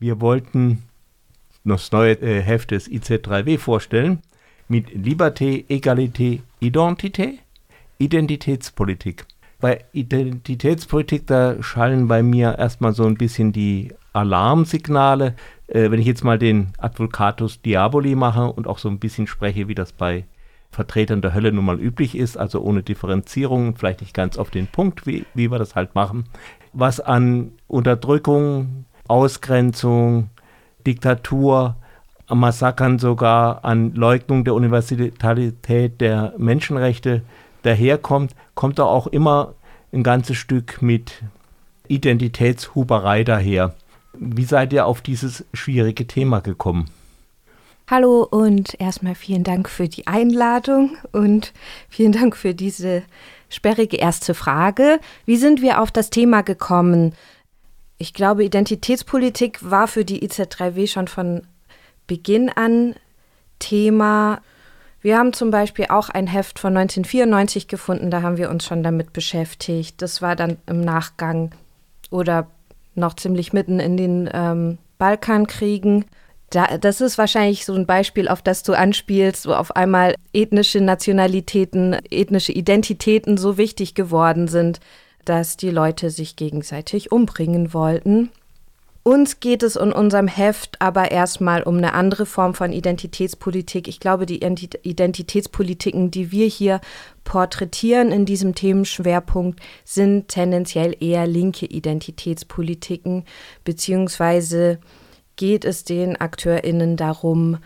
Wir wollten das neue äh, Heft des IZ3W vorstellen mit Liberté, Egalité, Identité, Identitätspolitik. Bei Identitätspolitik, da schallen bei mir erstmal so ein bisschen die Alarmsignale. Äh, wenn ich jetzt mal den Advocatus Diaboli mache und auch so ein bisschen spreche, wie das bei Vertretern der Hölle nun mal üblich ist, also ohne Differenzierung, vielleicht nicht ganz auf den Punkt, wie, wie wir das halt machen, was an Unterdrückung, Ausgrenzung, Diktatur, Massakern sogar, an Leugnung der Universalität der Menschenrechte daherkommt, kommt da auch immer ein ganzes Stück mit Identitätshuberei daher. Wie seid ihr auf dieses schwierige Thema gekommen? Hallo und erstmal vielen Dank für die Einladung und vielen Dank für diese sperrige erste Frage. Wie sind wir auf das Thema gekommen? Ich glaube, Identitätspolitik war für die IZ3W schon von Beginn an Thema. Wir haben zum Beispiel auch ein Heft von 1994 gefunden, da haben wir uns schon damit beschäftigt. Das war dann im Nachgang oder noch ziemlich mitten in den ähm, Balkankriegen. Da, das ist wahrscheinlich so ein Beispiel, auf das du anspielst, wo auf einmal ethnische Nationalitäten, ethnische Identitäten so wichtig geworden sind, dass die Leute sich gegenseitig umbringen wollten. Uns geht es in unserem Heft aber erstmal um eine andere Form von Identitätspolitik. Ich glaube, die Identitätspolitiken, die wir hier porträtieren in diesem Themenschwerpunkt, sind tendenziell eher linke Identitätspolitiken, beziehungsweise geht es den AkteurInnen darum,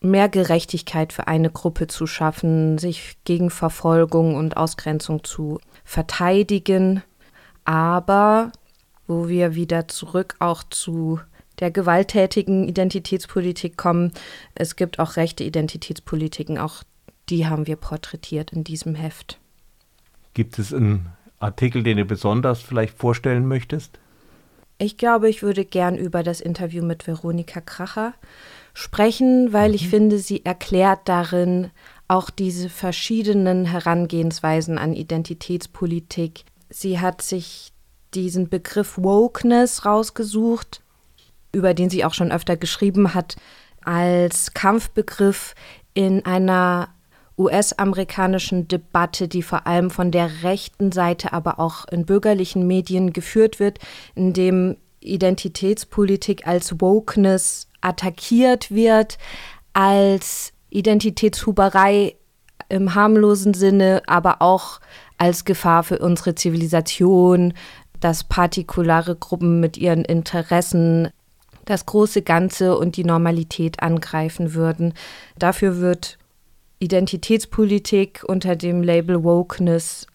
mehr Gerechtigkeit für eine Gruppe zu schaffen, sich gegen Verfolgung und Ausgrenzung zu verteidigen, aber wo wir wieder zurück auch zu der gewalttätigen Identitätspolitik kommen. Es gibt auch rechte Identitätspolitiken, auch die haben wir porträtiert in diesem Heft. Gibt es einen Artikel, den du besonders vielleicht vorstellen möchtest? Ich glaube, ich würde gern über das Interview mit Veronika Kracher sprechen, weil ich mhm. finde, sie erklärt darin auch diese verschiedenen Herangehensweisen an Identitätspolitik. Sie hat sich diesen Begriff Wokeness rausgesucht, über den sie auch schon öfter geschrieben hat, als Kampfbegriff in einer US-amerikanischen Debatte, die vor allem von der rechten Seite, aber auch in bürgerlichen Medien geführt wird, in dem Identitätspolitik als Wokeness attackiert wird, als Identitätshuberei im harmlosen Sinne, aber auch als Gefahr für unsere Zivilisation, dass partikulare Gruppen mit ihren Interessen das große Ganze und die Normalität angreifen würden. Dafür wird Identitätspolitik unter dem Label Wokeness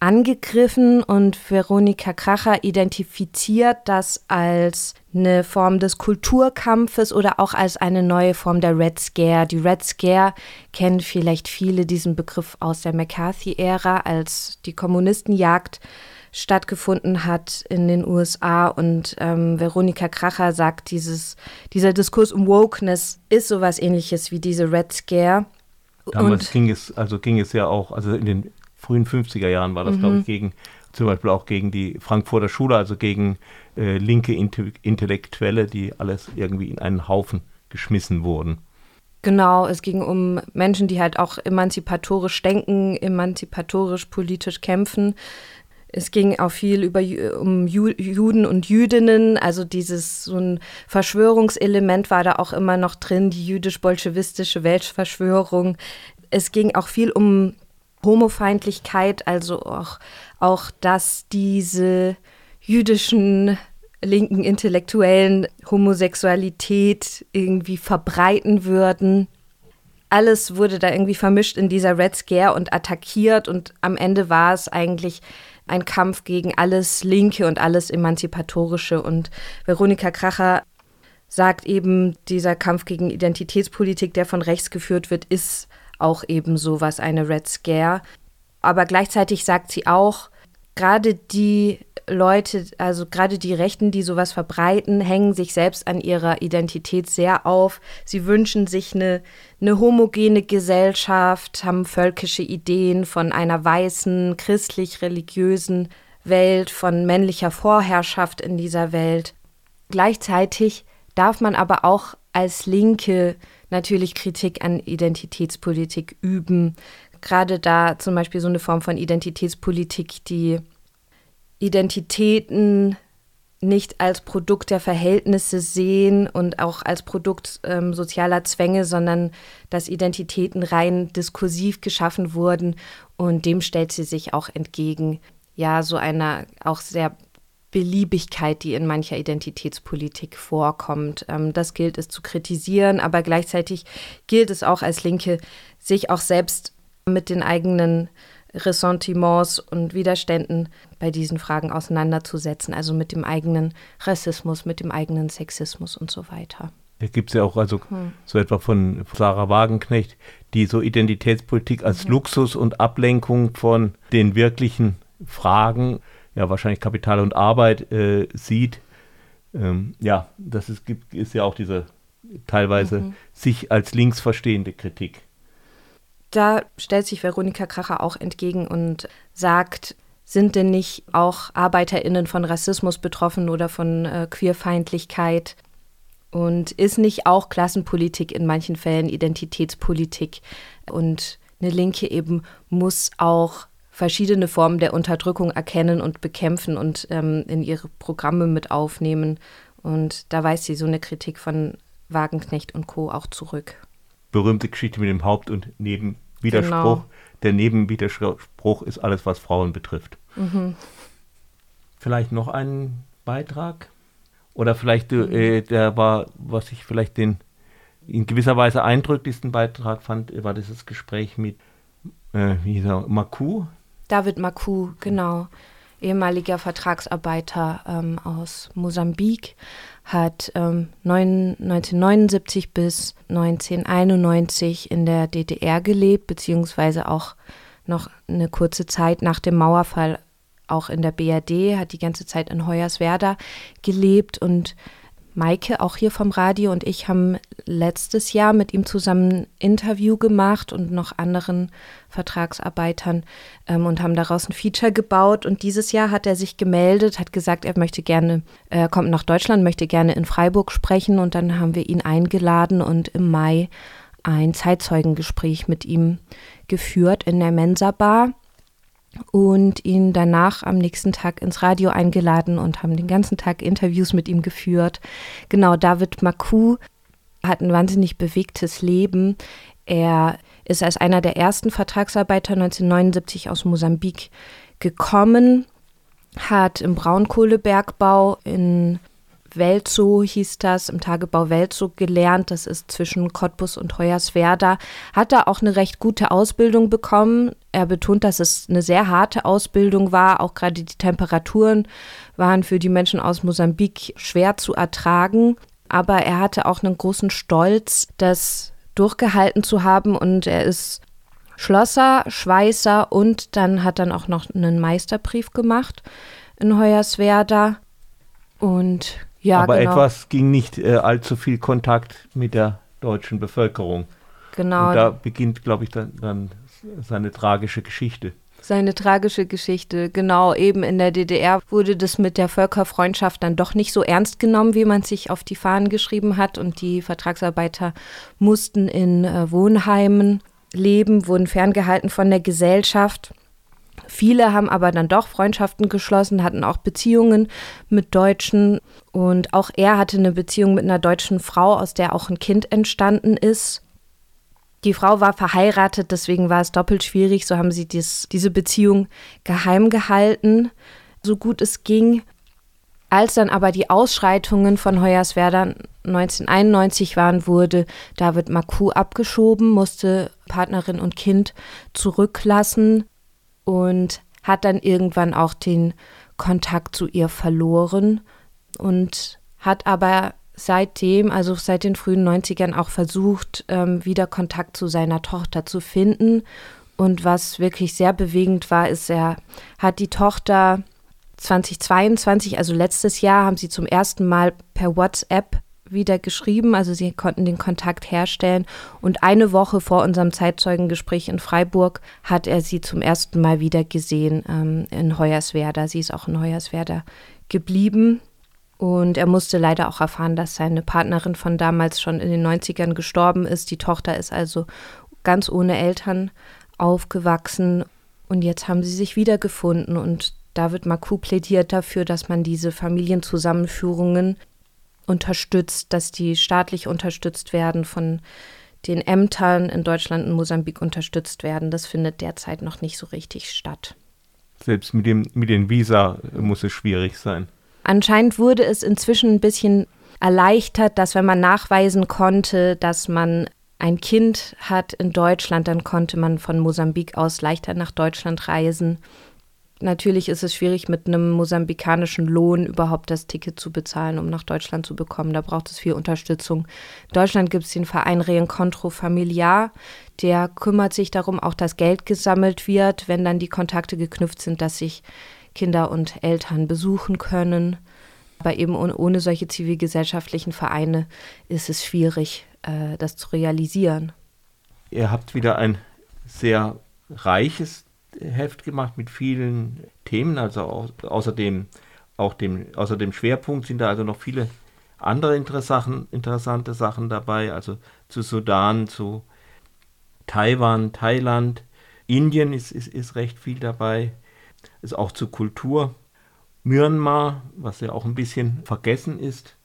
angegriffen und Veronika Kracher identifiziert das als eine Form des Kulturkampfes oder auch als eine neue Form der Red Scare. Die Red Scare kennen vielleicht viele diesen Begriff aus der McCarthy-Ära, als die Kommunistenjagd stattgefunden hat in den USA. Und ähm, Veronika Kracher sagt, dieses, dieser Diskurs um Wokeness ist sowas ähnliches wie diese Red Scare. Damals und ging es, also ging es ja auch, also in den frühen 50er Jahren war das, mhm. glaube ich, gegen, zum Beispiel auch gegen die Frankfurter Schule, also gegen äh, linke Intellektuelle, die alles irgendwie in einen Haufen geschmissen wurden. Genau, es ging um Menschen, die halt auch emanzipatorisch denken, emanzipatorisch politisch kämpfen. Es ging auch viel über um Juden und Jüdinnen, also dieses so ein Verschwörungselement war da auch immer noch drin, die jüdisch-bolschewistische Weltverschwörung. Es ging auch viel um Homofeindlichkeit, also auch, auch dass diese jüdischen linken Intellektuellen Homosexualität irgendwie verbreiten würden. Alles wurde da irgendwie vermischt in dieser Red Scare und attackiert und am Ende war es eigentlich ein Kampf gegen alles Linke und alles Emanzipatorische. Und Veronika Kracher sagt eben, dieser Kampf gegen Identitätspolitik, der von rechts geführt wird, ist auch eben so was eine Red Scare. Aber gleichzeitig sagt sie auch, gerade die Leute, also gerade die Rechten, die sowas verbreiten, hängen sich selbst an ihrer Identität sehr auf. Sie wünschen sich eine, eine homogene Gesellschaft, haben völkische Ideen von einer weißen, christlich-religiösen Welt, von männlicher Vorherrschaft in dieser Welt. Gleichzeitig darf man aber auch als Linke natürlich Kritik an Identitätspolitik üben. Gerade da zum Beispiel so eine Form von Identitätspolitik, die Identitäten nicht als Produkt der Verhältnisse sehen und auch als Produkt ähm, sozialer Zwänge, sondern dass Identitäten rein diskursiv geschaffen wurden und dem stellt sie sich auch entgegen. Ja, so einer auch sehr Beliebigkeit, die in mancher Identitätspolitik vorkommt. Ähm, das gilt es zu kritisieren, aber gleichzeitig gilt es auch als Linke, sich auch selbst mit den eigenen Ressentiments und Widerständen bei diesen Fragen auseinanderzusetzen, also mit dem eigenen Rassismus, mit dem eigenen Sexismus und so weiter. Da gibt es ja auch also hm. so etwa von Sarah Wagenknecht, die so Identitätspolitik als mhm. Luxus und Ablenkung von den wirklichen Fragen, ja wahrscheinlich Kapital und Arbeit äh, sieht. Ähm, ja, das ist, gibt, ist ja auch diese teilweise mhm. sich als links verstehende Kritik. Da stellt sich Veronika Kracher auch entgegen und sagt, sind denn nicht auch ArbeiterInnen von Rassismus betroffen oder von äh, Queerfeindlichkeit? Und ist nicht auch Klassenpolitik in manchen Fällen Identitätspolitik? Und eine Linke eben muss auch verschiedene Formen der Unterdrückung erkennen und bekämpfen und ähm, in ihre Programme mit aufnehmen. Und da weist sie so eine Kritik von Wagenknecht und Co. auch zurück berühmte Geschichte mit dem Haupt- und Nebenwiderspruch. Genau. Der Nebenwiderspruch ist alles, was Frauen betrifft. Mhm. Vielleicht noch einen Beitrag? Oder vielleicht mhm. äh, der war, was ich vielleicht den in gewisser Weise eindrücklichsten Beitrag fand, war dieses Gespräch mit äh, wie hieß er, Maku. David Maku, genau ehemaliger Vertragsarbeiter ähm, aus Mosambik, hat ähm, 1979 bis 1991 in der DDR gelebt, beziehungsweise auch noch eine kurze Zeit nach dem Mauerfall auch in der BRD, hat die ganze Zeit in Hoyerswerda gelebt und Maike, auch hier vom Radio, und ich haben letztes Jahr mit ihm zusammen ein Interview gemacht und noch anderen Vertragsarbeitern ähm, und haben daraus ein Feature gebaut. Und dieses Jahr hat er sich gemeldet, hat gesagt, er möchte gerne, er kommt nach Deutschland, möchte gerne in Freiburg sprechen. Und dann haben wir ihn eingeladen und im Mai ein Zeitzeugengespräch mit ihm geführt in der Mensa Bar und ihn danach am nächsten Tag ins Radio eingeladen und haben den ganzen Tag Interviews mit ihm geführt. Genau, David Maku hat ein wahnsinnig bewegtes Leben. Er ist als einer der ersten Vertragsarbeiter 1979 aus Mosambik gekommen, hat im Braunkohlebergbau in Welzow hieß das, im Tagebau Welzow gelernt. Das ist zwischen Cottbus und Hoyerswerda. Hat da auch eine recht gute Ausbildung bekommen. Er betont, dass es eine sehr harte Ausbildung war. Auch gerade die Temperaturen waren für die Menschen aus Mosambik schwer zu ertragen. Aber er hatte auch einen großen Stolz, das durchgehalten zu haben. Und er ist Schlosser, Schweißer und dann hat dann auch noch einen Meisterbrief gemacht in Hoyerswerda. Und ja, Aber genau. etwas ging nicht äh, allzu viel Kontakt mit der deutschen Bevölkerung. Genau. Und da beginnt, glaube ich, dann, dann seine tragische Geschichte. Seine tragische Geschichte, genau. Eben in der DDR wurde das mit der Völkerfreundschaft dann doch nicht so ernst genommen, wie man sich auf die Fahnen geschrieben hat. Und die Vertragsarbeiter mussten in äh, Wohnheimen leben, wurden ferngehalten von der Gesellschaft. Viele haben aber dann doch Freundschaften geschlossen, hatten auch Beziehungen mit Deutschen. Und auch er hatte eine Beziehung mit einer deutschen Frau, aus der auch ein Kind entstanden ist. Die Frau war verheiratet, deswegen war es doppelt schwierig. So haben sie dies, diese Beziehung geheim gehalten, so gut es ging. Als dann aber die Ausschreitungen von Hoyerswerda 1991 waren, wurde David Maku abgeschoben, musste Partnerin und Kind zurücklassen und hat dann irgendwann auch den Kontakt zu ihr verloren und hat aber seitdem, also seit den frühen 90ern, auch versucht, ähm, wieder Kontakt zu seiner Tochter zu finden. Und was wirklich sehr bewegend war, ist, er hat die Tochter 2022, also letztes Jahr, haben sie zum ersten Mal per WhatsApp wieder geschrieben, also sie konnten den Kontakt herstellen. Und eine Woche vor unserem Zeitzeugengespräch in Freiburg hat er sie zum ersten Mal wieder gesehen ähm, in Hoyerswerda. Sie ist auch in Hoyerswerda geblieben. Und er musste leider auch erfahren, dass seine Partnerin von damals schon in den 90ern gestorben ist. Die Tochter ist also ganz ohne Eltern aufgewachsen. Und jetzt haben sie sich wiedergefunden. Und David Maku plädiert dafür, dass man diese Familienzusammenführungen unterstützt, dass die staatlich unterstützt werden, von den Ämtern in Deutschland und Mosambik unterstützt werden. Das findet derzeit noch nicht so richtig statt. Selbst mit, dem, mit den Visa muss es schwierig sein. Anscheinend wurde es inzwischen ein bisschen erleichtert, dass wenn man nachweisen konnte, dass man ein Kind hat in Deutschland, dann konnte man von Mosambik aus leichter nach Deutschland reisen. Natürlich ist es schwierig, mit einem mosambikanischen Lohn überhaupt das Ticket zu bezahlen, um nach Deutschland zu bekommen. Da braucht es viel Unterstützung. In Deutschland gibt es den Verein Reencontro Familiar. Der kümmert sich darum, auch dass Geld gesammelt wird, wenn dann die Kontakte geknüpft sind, dass sich Kinder und Eltern besuchen können. Aber eben ohne solche zivilgesellschaftlichen Vereine ist es schwierig, äh, das zu realisieren. Ihr habt wieder ein sehr reiches Heft gemacht mit vielen Themen, also au außerdem auch dem, außer dem Schwerpunkt sind da also noch viele andere interessante Sachen dabei, also zu Sudan, zu Taiwan, Thailand, Indien ist, ist, ist recht viel dabei, ist auch zur Kultur. Myanmar, was ja auch ein bisschen vergessen ist,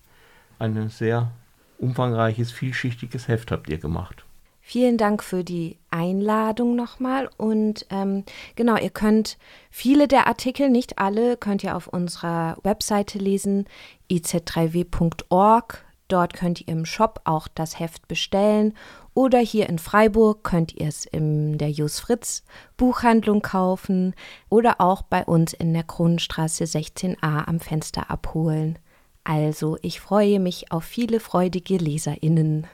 ein sehr umfangreiches, vielschichtiges Heft habt ihr gemacht. Vielen Dank für die Einladung nochmal. Und ähm, genau, ihr könnt viele der Artikel, nicht alle, könnt ihr auf unserer Webseite lesen, iz3w.org. Dort könnt ihr im Shop auch das Heft bestellen. Oder hier in Freiburg könnt ihr es in der Jus Fritz Buchhandlung kaufen oder auch bei uns in der Kronenstraße 16a am Fenster abholen. Also, ich freue mich auf viele freudige LeserInnen.